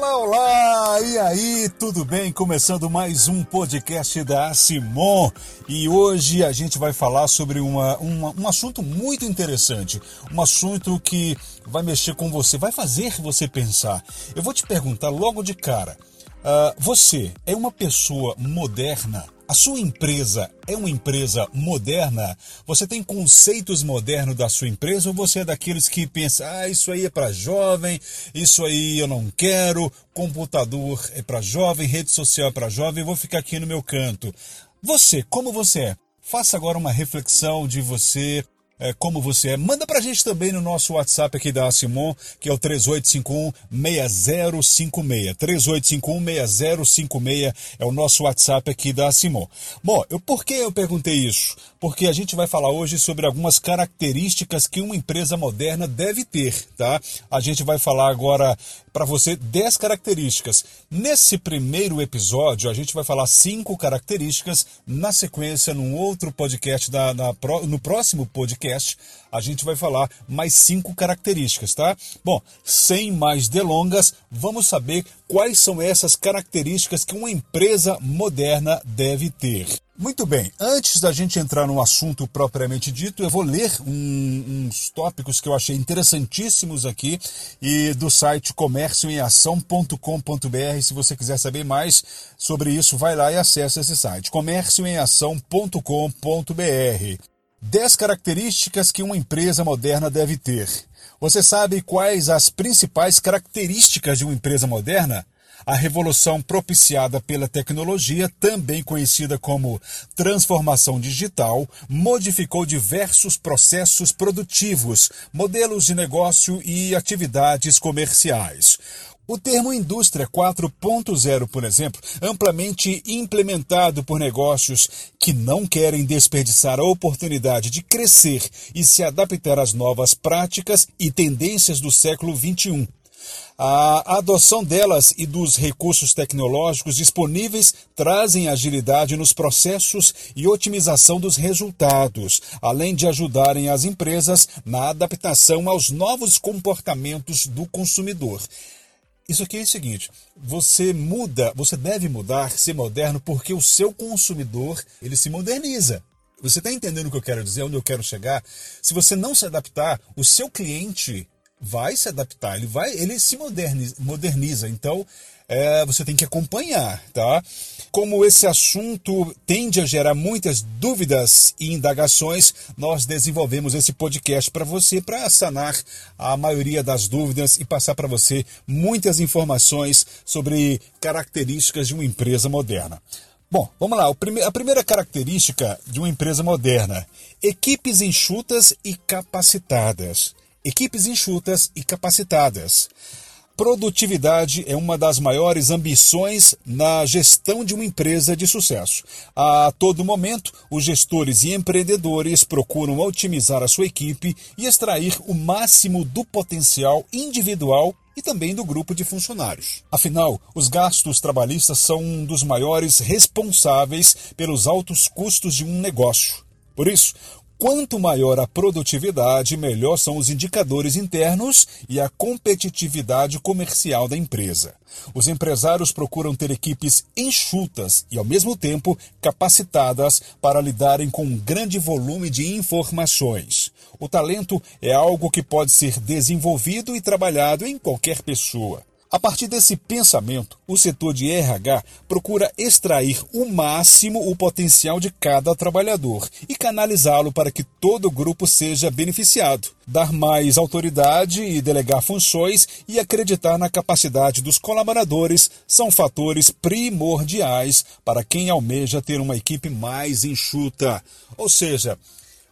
Olá, olá! E aí, tudo bem? Começando mais um podcast da Simon. E hoje a gente vai falar sobre uma, uma, um assunto muito interessante. Um assunto que vai mexer com você, vai fazer você pensar. Eu vou te perguntar logo de cara: uh, você é uma pessoa moderna? A sua empresa é uma empresa moderna? Você tem conceitos modernos da sua empresa ou você é daqueles que pensa, ah, isso aí é para jovem, isso aí eu não quero, computador é para jovem, rede social é para jovem, vou ficar aqui no meu canto. Você, como você é? Faça agora uma reflexão de você, é, como você é. Manda pra gente também no nosso WhatsApp aqui da Simon, que é o 3851-6056. 3851-6056 é o nosso WhatsApp aqui da Simon. Bom, eu, por que eu perguntei isso? Porque a gente vai falar hoje sobre algumas características que uma empresa moderna deve ter, tá? A gente vai falar agora para você 10 características. Nesse primeiro episódio, a gente vai falar cinco características. Na sequência, num outro podcast, da, na, no próximo podcast, a gente vai falar mais cinco características, tá? Bom, sem mais delongas, vamos saber quais são essas características que uma empresa moderna deve ter. Muito bem, antes da gente entrar no assunto propriamente dito, eu vou ler um, uns tópicos que eu achei interessantíssimos aqui e do site comércioemação.com.br. Se você quiser saber mais sobre isso, vai lá e acessa esse site, comércioemação.com.br. 10 características que uma empresa moderna deve ter. Você sabe quais as principais características de uma empresa moderna? A revolução propiciada pela tecnologia, também conhecida como transformação digital, modificou diversos processos produtivos, modelos de negócio e atividades comerciais. O termo indústria 4.0, por exemplo, amplamente implementado por negócios que não querem desperdiçar a oportunidade de crescer e se adaptar às novas práticas e tendências do século XXI. A adoção delas e dos recursos tecnológicos disponíveis trazem agilidade nos processos e otimização dos resultados, além de ajudarem as empresas na adaptação aos novos comportamentos do consumidor. Isso aqui é o seguinte: você muda, você deve mudar, ser moderno, porque o seu consumidor ele se moderniza. Você está entendendo o que eu quero dizer, onde eu quero chegar? Se você não se adaptar, o seu cliente vai se adaptar, ele vai, ele se moderniza. moderniza. Então, é, você tem que acompanhar, tá? Como esse assunto tende a gerar muitas dúvidas e indagações, nós desenvolvemos esse podcast para você, para sanar a maioria das dúvidas e passar para você muitas informações sobre características de uma empresa moderna. Bom, vamos lá. A primeira característica de uma empresa moderna: equipes enxutas e capacitadas. Equipes enxutas e capacitadas. Produtividade é uma das maiores ambições na gestão de uma empresa de sucesso. A todo momento, os gestores e empreendedores procuram otimizar a sua equipe e extrair o máximo do potencial individual e também do grupo de funcionários. Afinal, os gastos trabalhistas são um dos maiores responsáveis pelos altos custos de um negócio. Por isso, Quanto maior a produtividade, melhor são os indicadores internos e a competitividade comercial da empresa. Os empresários procuram ter equipes enxutas e, ao mesmo tempo, capacitadas para lidarem com um grande volume de informações. O talento é algo que pode ser desenvolvido e trabalhado em qualquer pessoa. A partir desse pensamento, o setor de RH procura extrair o máximo o potencial de cada trabalhador e canalizá-lo para que todo o grupo seja beneficiado. Dar mais autoridade e delegar funções e acreditar na capacidade dos colaboradores são fatores primordiais para quem almeja ter uma equipe mais enxuta. Ou seja,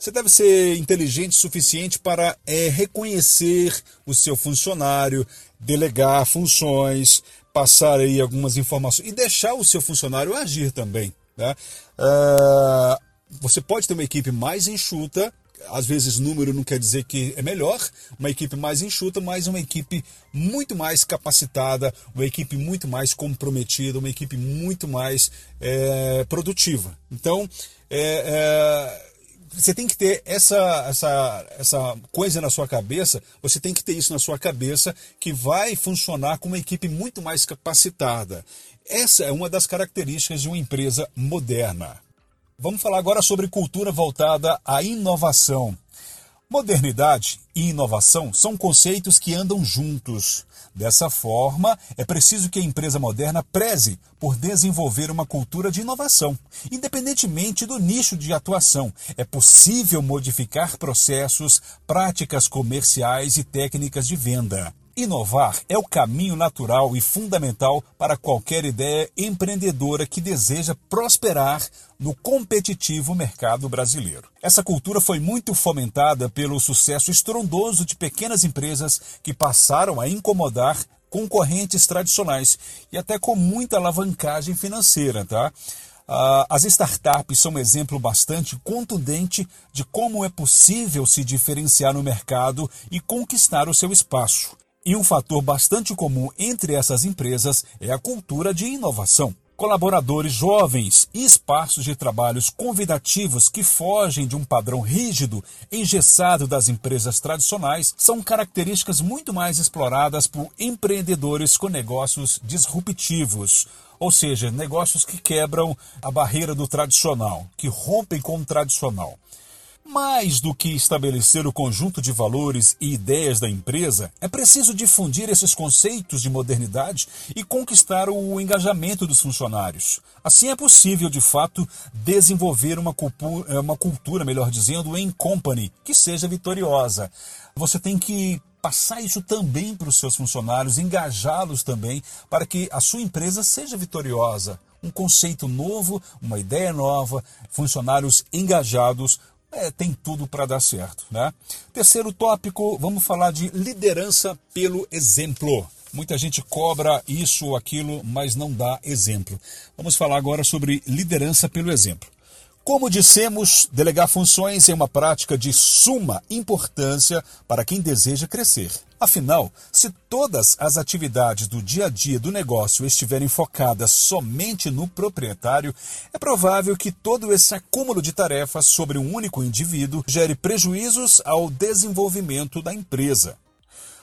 você deve ser inteligente o suficiente para é, reconhecer o seu funcionário, delegar funções, passar aí algumas informações e deixar o seu funcionário agir também. Né? Uh, você pode ter uma equipe mais enxuta, às vezes número não quer dizer que é melhor, uma equipe mais enxuta, mas uma equipe muito mais capacitada, uma equipe muito mais comprometida, uma equipe muito mais é, produtiva. Então, é, é você tem que ter essa, essa, essa coisa na sua cabeça, você tem que ter isso na sua cabeça que vai funcionar com uma equipe muito mais capacitada. Essa é uma das características de uma empresa moderna. Vamos falar agora sobre cultura voltada à inovação. Modernidade e inovação são conceitos que andam juntos. Dessa forma, é preciso que a empresa moderna preze por desenvolver uma cultura de inovação. Independentemente do nicho de atuação, é possível modificar processos, práticas comerciais e técnicas de venda. Inovar é o caminho natural e fundamental para qualquer ideia empreendedora que deseja prosperar no competitivo mercado brasileiro. Essa cultura foi muito fomentada pelo sucesso estrondoso de pequenas empresas que passaram a incomodar concorrentes tradicionais e até com muita alavancagem financeira, tá? Uh, as startups são um exemplo bastante contundente de como é possível se diferenciar no mercado e conquistar o seu espaço. E um fator bastante comum entre essas empresas é a cultura de inovação. Colaboradores jovens e espaços de trabalhos convidativos que fogem de um padrão rígido, engessado das empresas tradicionais, são características muito mais exploradas por empreendedores com negócios disruptivos, ou seja, negócios que quebram a barreira do tradicional, que rompem com o tradicional. Mais do que estabelecer o conjunto de valores e ideias da empresa, é preciso difundir esses conceitos de modernidade e conquistar o engajamento dos funcionários. Assim é possível, de fato, desenvolver uma cultura, uma cultura, melhor dizendo, em company, que seja vitoriosa. Você tem que passar isso também para os seus funcionários, engajá-los também, para que a sua empresa seja vitoriosa. Um conceito novo, uma ideia nova, funcionários engajados, é, tem tudo para dar certo. Né? Terceiro tópico, vamos falar de liderança pelo exemplo. Muita gente cobra isso ou aquilo, mas não dá exemplo. Vamos falar agora sobre liderança pelo exemplo. Como dissemos, delegar funções é uma prática de suma importância para quem deseja crescer. Afinal, se todas as atividades do dia a dia do negócio estiverem focadas somente no proprietário, é provável que todo esse acúmulo de tarefas sobre um único indivíduo gere prejuízos ao desenvolvimento da empresa.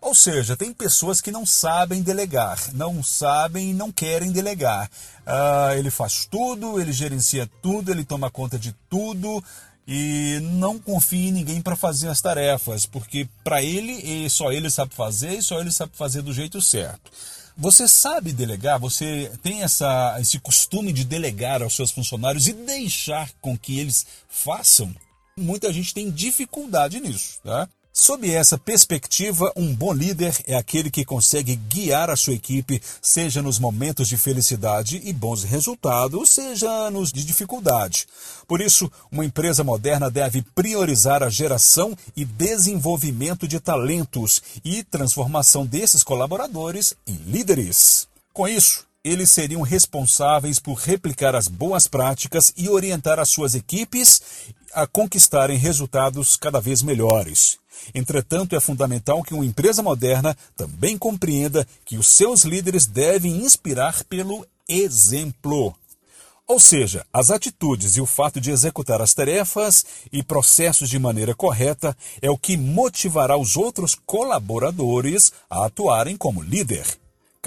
Ou seja, tem pessoas que não sabem delegar, não sabem e não querem delegar. Ah, ele faz tudo, ele gerencia tudo, ele toma conta de tudo e não confia em ninguém para fazer as tarefas, porque para ele só ele sabe fazer e só ele sabe fazer do jeito certo. Você sabe delegar, você tem essa, esse costume de delegar aos seus funcionários e deixar com que eles façam? Muita gente tem dificuldade nisso, tá? Sob essa perspectiva, um bom líder é aquele que consegue guiar a sua equipe, seja nos momentos de felicidade e bons resultados, seja nos de dificuldade. Por isso, uma empresa moderna deve priorizar a geração e desenvolvimento de talentos e transformação desses colaboradores em líderes. Com isso, eles seriam responsáveis por replicar as boas práticas e orientar as suas equipes a conquistarem resultados cada vez melhores. Entretanto, é fundamental que uma empresa moderna também compreenda que os seus líderes devem inspirar pelo exemplo. Ou seja, as atitudes e o fato de executar as tarefas e processos de maneira correta é o que motivará os outros colaboradores a atuarem como líder.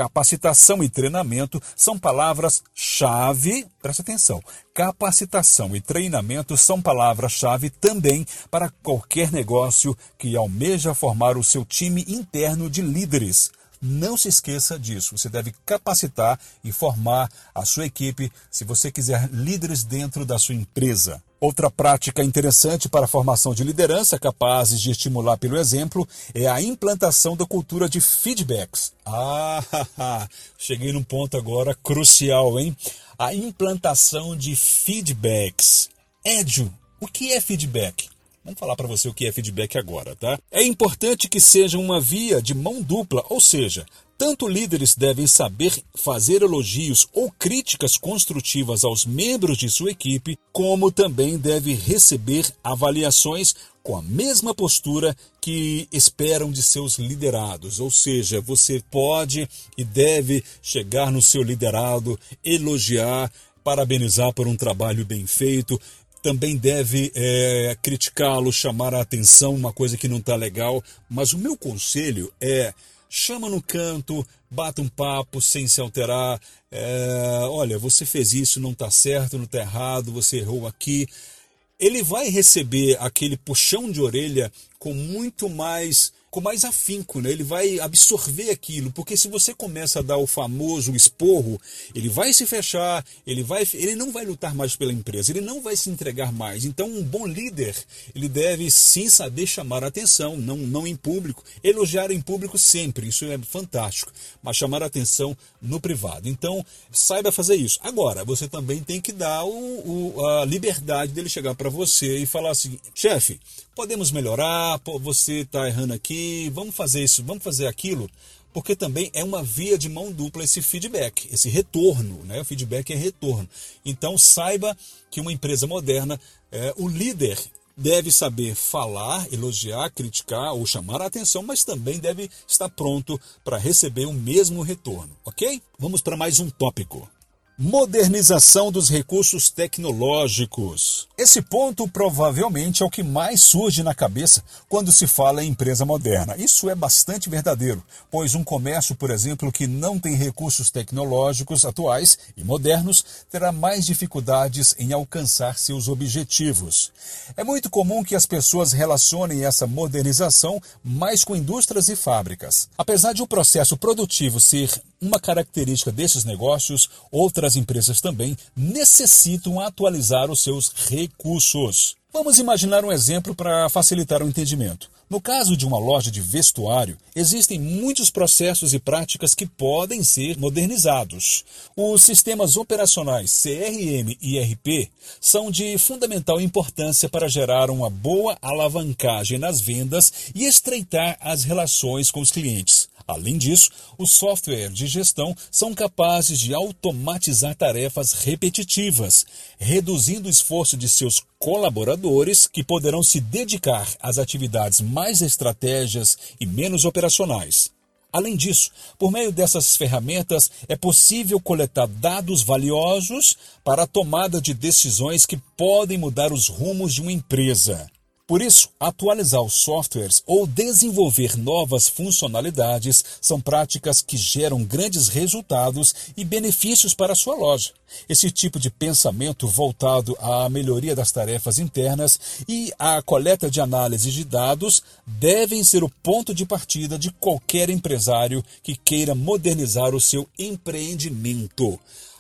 Capacitação e treinamento são palavras-chave, presta atenção. Capacitação e treinamento são palavras-chave também para qualquer negócio que almeja formar o seu time interno de líderes. Não se esqueça disso. Você deve capacitar e formar a sua equipe se você quiser líderes dentro da sua empresa. Outra prática interessante para a formação de liderança capazes de estimular pelo exemplo é a implantação da cultura de feedbacks. Ah, cheguei num ponto agora crucial, hein? A implantação de feedbacks. Édio, o que é feedback? Vamos falar para você o que é feedback agora, tá? É importante que seja uma via de mão dupla, ou seja, tanto líderes devem saber fazer elogios ou críticas construtivas aos membros de sua equipe, como também deve receber avaliações com a mesma postura que esperam de seus liderados. Ou seja, você pode e deve chegar no seu liderado, elogiar, parabenizar por um trabalho bem feito, também deve é, criticá-lo, chamar a atenção, uma coisa que não está legal. Mas o meu conselho é chama no canto, bata um papo sem se alterar. É, olha, você fez isso, não está certo, não está errado, você errou aqui. Ele vai receber aquele puxão de orelha com muito mais com mais afinco, né? ele vai absorver aquilo, porque se você começa a dar o famoso esporro, ele vai se fechar, ele, vai, ele não vai lutar mais pela empresa, ele não vai se entregar mais. Então, um bom líder, ele deve sim saber chamar a atenção, não, não em público, elogiar em público sempre, isso é fantástico, mas chamar a atenção no privado. Então, saiba fazer isso. Agora, você também tem que dar o, o a liberdade dele chegar para você e falar assim: chefe, podemos melhorar, você está errando aqui, vamos fazer isso, vamos fazer aquilo, porque também é uma via de mão dupla esse feedback, esse retorno, né? O feedback é retorno. Então saiba que uma empresa moderna, é, o líder deve saber falar, elogiar, criticar ou chamar a atenção, mas também deve estar pronto para receber o mesmo retorno, ok? Vamos para mais um tópico. Modernização dos recursos tecnológicos. Esse ponto provavelmente é o que mais surge na cabeça quando se fala em empresa moderna. Isso é bastante verdadeiro, pois um comércio, por exemplo, que não tem recursos tecnológicos atuais e modernos terá mais dificuldades em alcançar seus objetivos. É muito comum que as pessoas relacionem essa modernização mais com indústrias e fábricas. Apesar de o processo produtivo ser uma característica desses negócios, outras empresas também necessitam atualizar os seus recursos. Vamos imaginar um exemplo para facilitar o entendimento. No caso de uma loja de vestuário, existem muitos processos e práticas que podem ser modernizados. Os sistemas operacionais CRM e ERP são de fundamental importância para gerar uma boa alavancagem nas vendas e estreitar as relações com os clientes. Além disso, os softwares de gestão são capazes de automatizar tarefas repetitivas, reduzindo o esforço de seus colaboradores que poderão se dedicar às atividades mais estratégias e menos operacionais. Além disso, por meio dessas ferramentas é possível coletar dados valiosos para a tomada de decisões que podem mudar os rumos de uma empresa. Por isso, atualizar os softwares ou desenvolver novas funcionalidades são práticas que geram grandes resultados e benefícios para a sua loja. Esse tipo de pensamento voltado à melhoria das tarefas internas e à coleta de análise de dados devem ser o ponto de partida de qualquer empresário que queira modernizar o seu empreendimento.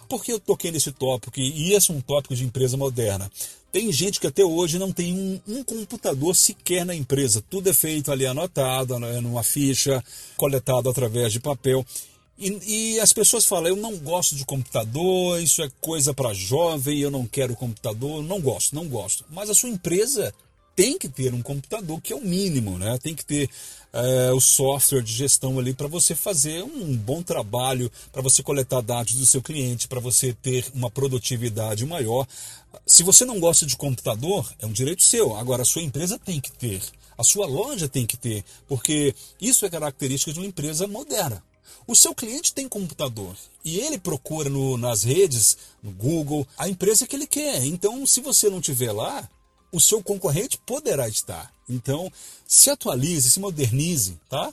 Por que eu toquei nesse tópico? E esse é um tópico de empresa moderna. Tem gente que até hoje não tem um, um, computador sequer na empresa. Tudo é feito ali anotado, né, numa ficha, coletado através de papel. E, e as pessoas falam: eu não gosto de computador, isso é coisa para jovem, eu não quero computador, não gosto, não gosto. Mas a sua empresa tem que ter um computador que é o mínimo, né? Tem que ter é, o software de gestão ali para você fazer um bom trabalho, para você coletar dados do seu cliente, para você ter uma produtividade maior. Se você não gosta de computador, é um direito seu. Agora, a sua empresa tem que ter, a sua loja tem que ter, porque isso é característica de uma empresa moderna. O seu cliente tem computador e ele procura no, nas redes, no Google, a empresa que ele quer. Então, se você não tiver lá, o seu concorrente poderá estar. Então, se atualize, se modernize, tá?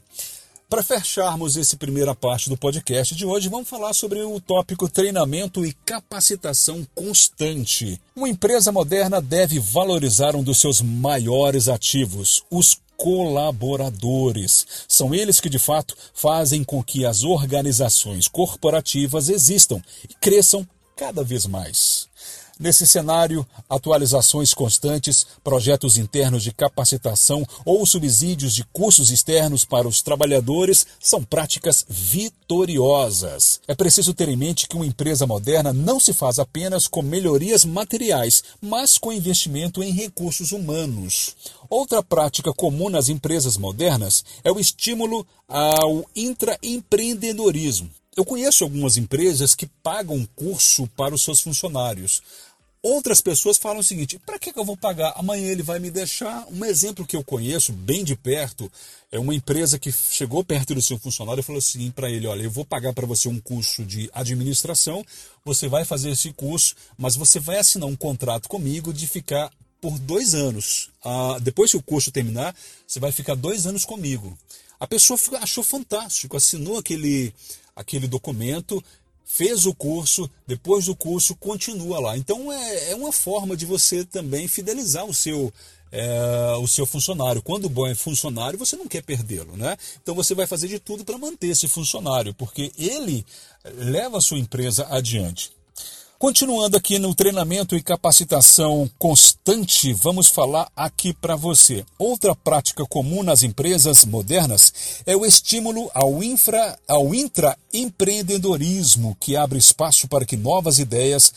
Para fecharmos essa primeira parte do podcast de hoje, vamos falar sobre o tópico treinamento e capacitação constante. Uma empresa moderna deve valorizar um dos seus maiores ativos, os colaboradores. São eles que, de fato, fazem com que as organizações corporativas existam e cresçam cada vez mais. Nesse cenário, atualizações constantes, projetos internos de capacitação ou subsídios de cursos externos para os trabalhadores são práticas vitoriosas. É preciso ter em mente que uma empresa moderna não se faz apenas com melhorias materiais, mas com investimento em recursos humanos. Outra prática comum nas empresas modernas é o estímulo ao intraempreendedorismo. Eu conheço algumas empresas que pagam curso para os seus funcionários Outras pessoas falam o seguinte: para que, eu vou pagar? Amanhã ele vai me deixar. Um exemplo que eu conheço bem de perto é uma empresa que chegou perto do seu funcionário e falou assim para ele: Olha, eu vou pagar para você um curso de administração, você vai fazer esse curso, mas você vai assinar um contrato comigo de ficar por dois anos. Ah, depois que o curso terminar, você vai ficar dois anos comigo. A pessoa achou fantástico, assinou aquele, aquele documento fez o curso, depois do curso continua lá. Então é, é uma forma de você também fidelizar o seu é, o seu funcionário. Quando o bom é funcionário, você não quer perdê-lo, né? Então você vai fazer de tudo para manter esse funcionário, porque ele leva a sua empresa adiante. Continuando aqui no treinamento e capacitação constante, vamos falar aqui para você. Outra prática comum nas empresas modernas é o estímulo ao, infra, ao intraempreendedorismo, que abre espaço para que novas ideias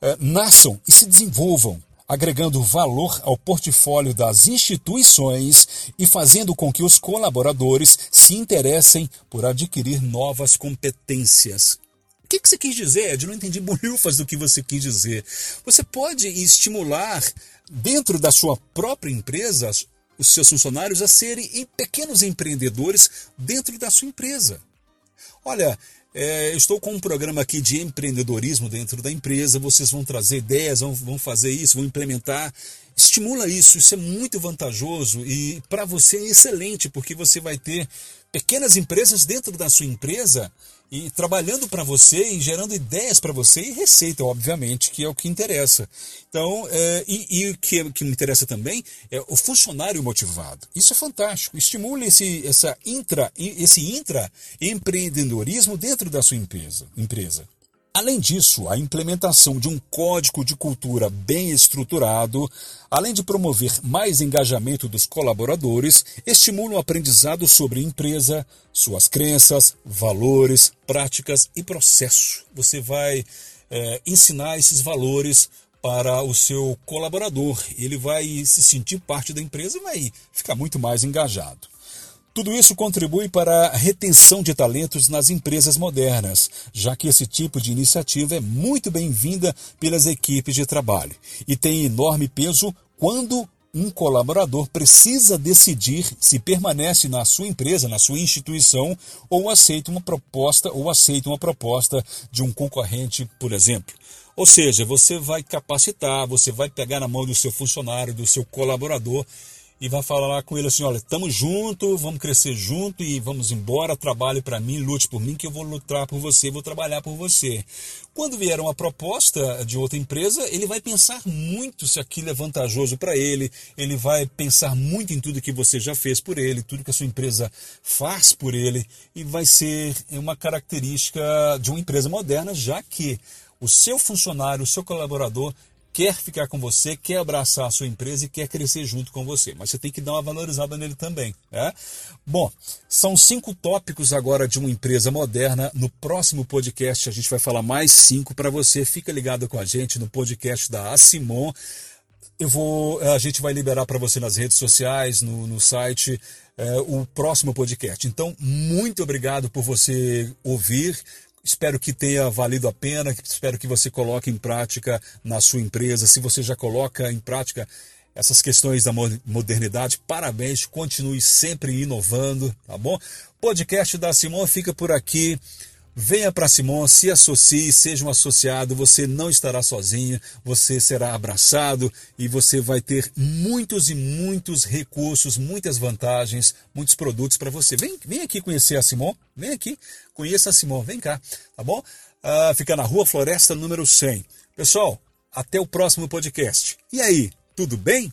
eh, nasçam e se desenvolvam, agregando valor ao portfólio das instituições e fazendo com que os colaboradores se interessem por adquirir novas competências que, que você quis dizer, Ed? Não entendi bolhufas do que você quis dizer. Você pode estimular dentro da sua própria empresa os seus funcionários a serem pequenos empreendedores dentro da sua empresa. Olha, é, estou com um programa aqui de empreendedorismo dentro da empresa. Vocês vão trazer ideias, vão, vão fazer isso, vão implementar. Estimula isso, isso é muito vantajoso e para você é excelente, porque você vai ter pequenas empresas dentro da sua empresa e trabalhando para você e gerando ideias para você e receita, obviamente, que é o que interessa. Então, é, e, o que, que me interessa também é o funcionário motivado. Isso é fantástico. Estimule esse, essa intra, esse intraempreendedorismo dentro da sua empresa. empresa. Além disso, a implementação de um código de cultura bem estruturado, além de promover mais engajamento dos colaboradores, estimula o aprendizado sobre empresa, suas crenças, valores, práticas e processo. Você vai é, ensinar esses valores para o seu colaborador. Ele vai se sentir parte da empresa e vai ficar muito mais engajado. Tudo isso contribui para a retenção de talentos nas empresas modernas, já que esse tipo de iniciativa é muito bem-vinda pelas equipes de trabalho e tem enorme peso quando um colaborador precisa decidir se permanece na sua empresa, na sua instituição, ou aceita uma proposta ou aceita uma proposta de um concorrente, por exemplo. Ou seja, você vai capacitar, você vai pegar na mão do seu funcionário, do seu colaborador e vai falar com ele assim: olha, estamos juntos, vamos crescer junto e vamos embora, trabalhe para mim, lute por mim, que eu vou lutar por você, vou trabalhar por você. Quando vier uma proposta de outra empresa, ele vai pensar muito se aquilo é vantajoso para ele, ele vai pensar muito em tudo que você já fez por ele, tudo que a sua empresa faz por ele, e vai ser uma característica de uma empresa moderna, já que o seu funcionário, o seu colaborador quer ficar com você, quer abraçar a sua empresa e quer crescer junto com você. Mas você tem que dar uma valorizada nele também. Né? Bom, são cinco tópicos agora de uma empresa moderna. No próximo podcast a gente vai falar mais cinco para você. Fica ligado com a gente no podcast da Asimon. Eu vou, a gente vai liberar para você nas redes sociais, no, no site, é, o próximo podcast. Então, muito obrigado por você ouvir. Espero que tenha valido a pena, espero que você coloque em prática na sua empresa. Se você já coloca em prática essas questões da modernidade, parabéns, continue sempre inovando, tá bom? Podcast da Simão fica por aqui. Venha para Simon, se associe, seja um associado, você não estará sozinho, você será abraçado e você vai ter muitos e muitos recursos, muitas vantagens, muitos produtos para você. Vem, vem aqui conhecer a Simon, vem aqui, conheça a Simon, vem cá, tá bom? Uh, fica na Rua Floresta número 100. Pessoal, até o próximo podcast. E aí, tudo bem?